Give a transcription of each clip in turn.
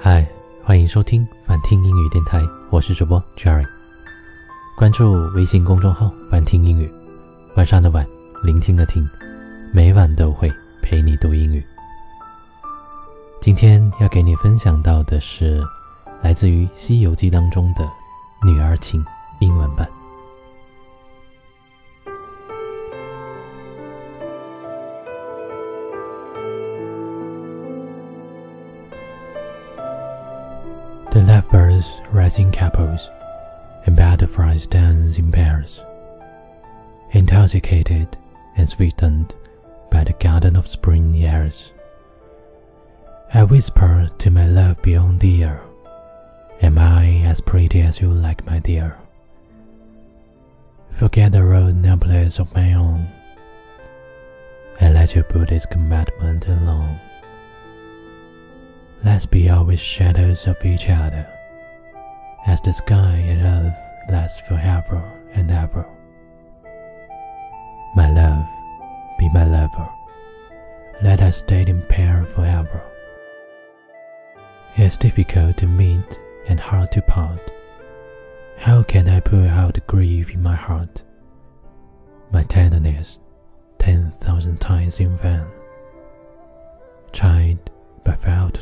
嗨，欢迎收听反听英语电台，我是主播 Jerry。关注微信公众号“反听英语”，晚上的晚，聆听的听，每晚都会陪你读英语。今天要给你分享到的是来自于《西游记》当中的《女儿情》英文版。The lovebirds rise in couples, and butterflies dance in pairs. Intoxicated and sweetened by the garden of spring airs, I whisper to my love beyond the air, Am I as pretty as you like, my dear? Forget the road no place of my own, and let your Buddhist commandment alone. Let's be always shadows of each other, as the sky and earth last forever and ever. My love, be my lover. Let us stay in pair forever. It's difficult to meet and hard to part. How can I put out the grief in my heart? My tenderness, ten thousand times in vain.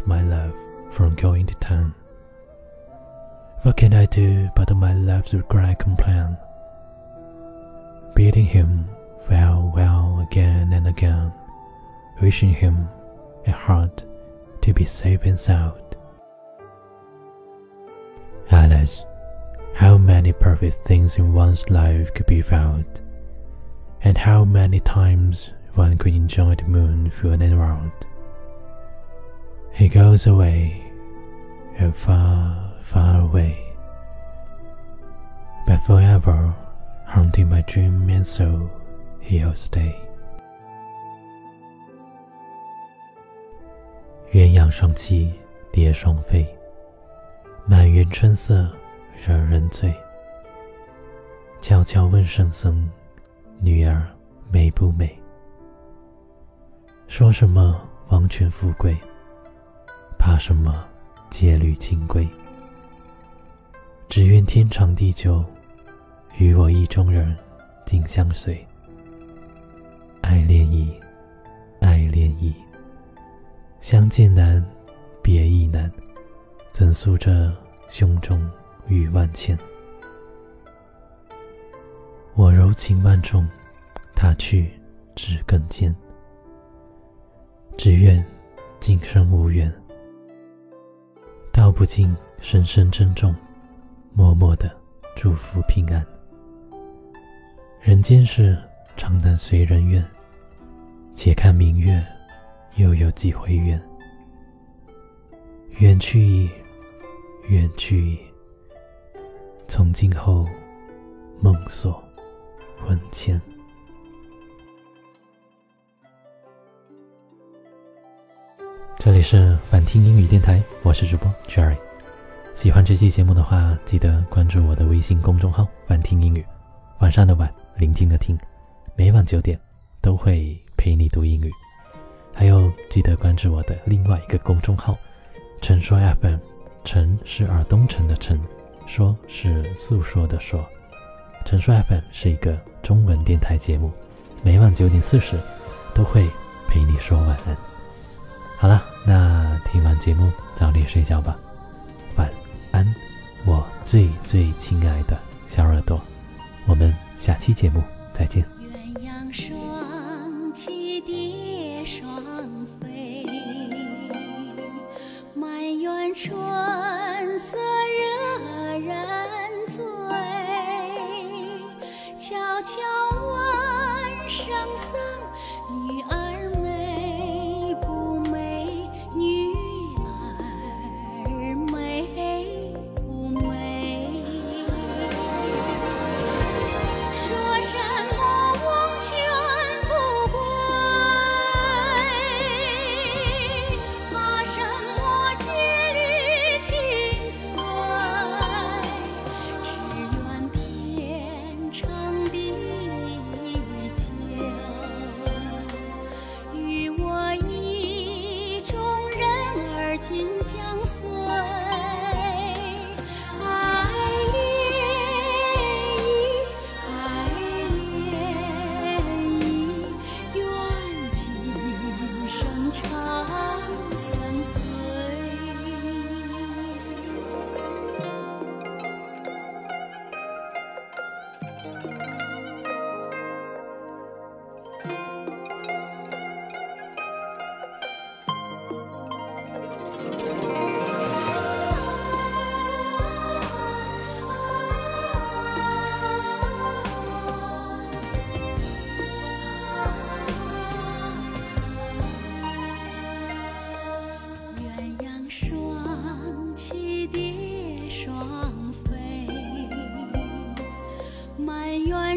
My love from going to town. What can I do but my love's regret complain? Bidding him farewell again and again, wishing him a heart to be safe and sound. Alas, how many perfect things in one's life could be found, and how many times one could enjoy the moon full and round. He goes away, and far, far away, but forever haunting my dream and so he'll stay. 鸳鸯双栖，蝶双飞，满园春色惹人醉。悄悄问圣僧，女儿美不美？说什么王权富贵？什么戒律清规？只愿天长地久，与我意中人紧相随。爱恋意，爱恋意，相见难，别亦难，怎诉这胸中语万千？我柔情万种，他去只更坚。只愿今生无缘。不禁，深深珍重，默默的祝福平安。人间事，常难随人愿。且看明月，又有几回圆？远去矣，远去矣。从今后，梦锁魂牵。这里是反听英语电台，我是主播 Jerry。喜欢这期节目的话，记得关注我的微信公众号“反听英语”。晚上的晚，聆听的听，每晚九点都会陪你读英语。还有，记得关注我的另外一个公众号“陈说 FM”。陈是耳东城的陈，说是诉说的说。陈说 FM 是一个中文电台节目，每晚九点四十都会陪你说晚安。好了，那听完节目早点睡觉吧，晚安，我最最亲爱的小耳朵，我们下期节目再见。鸳鸯双栖蝶双飞，满园春色惹人醉。悄悄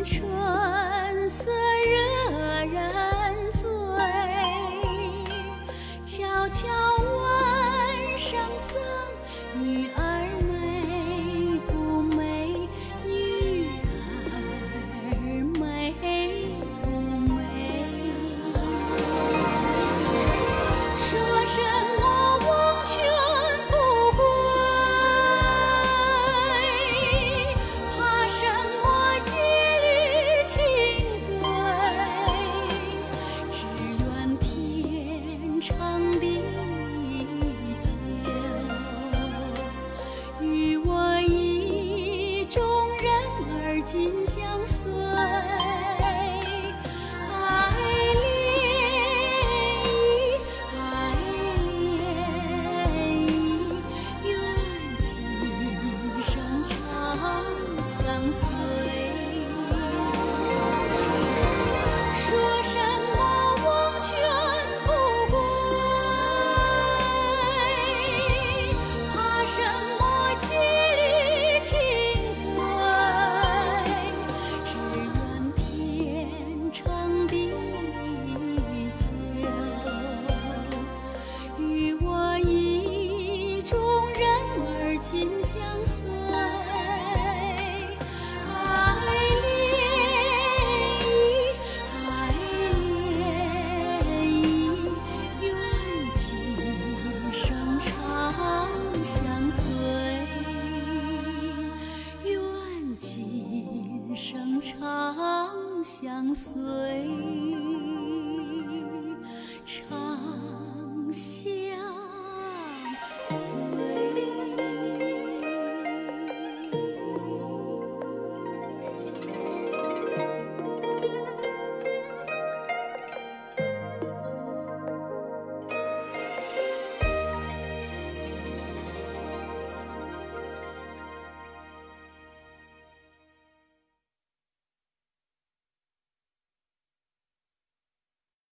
春色长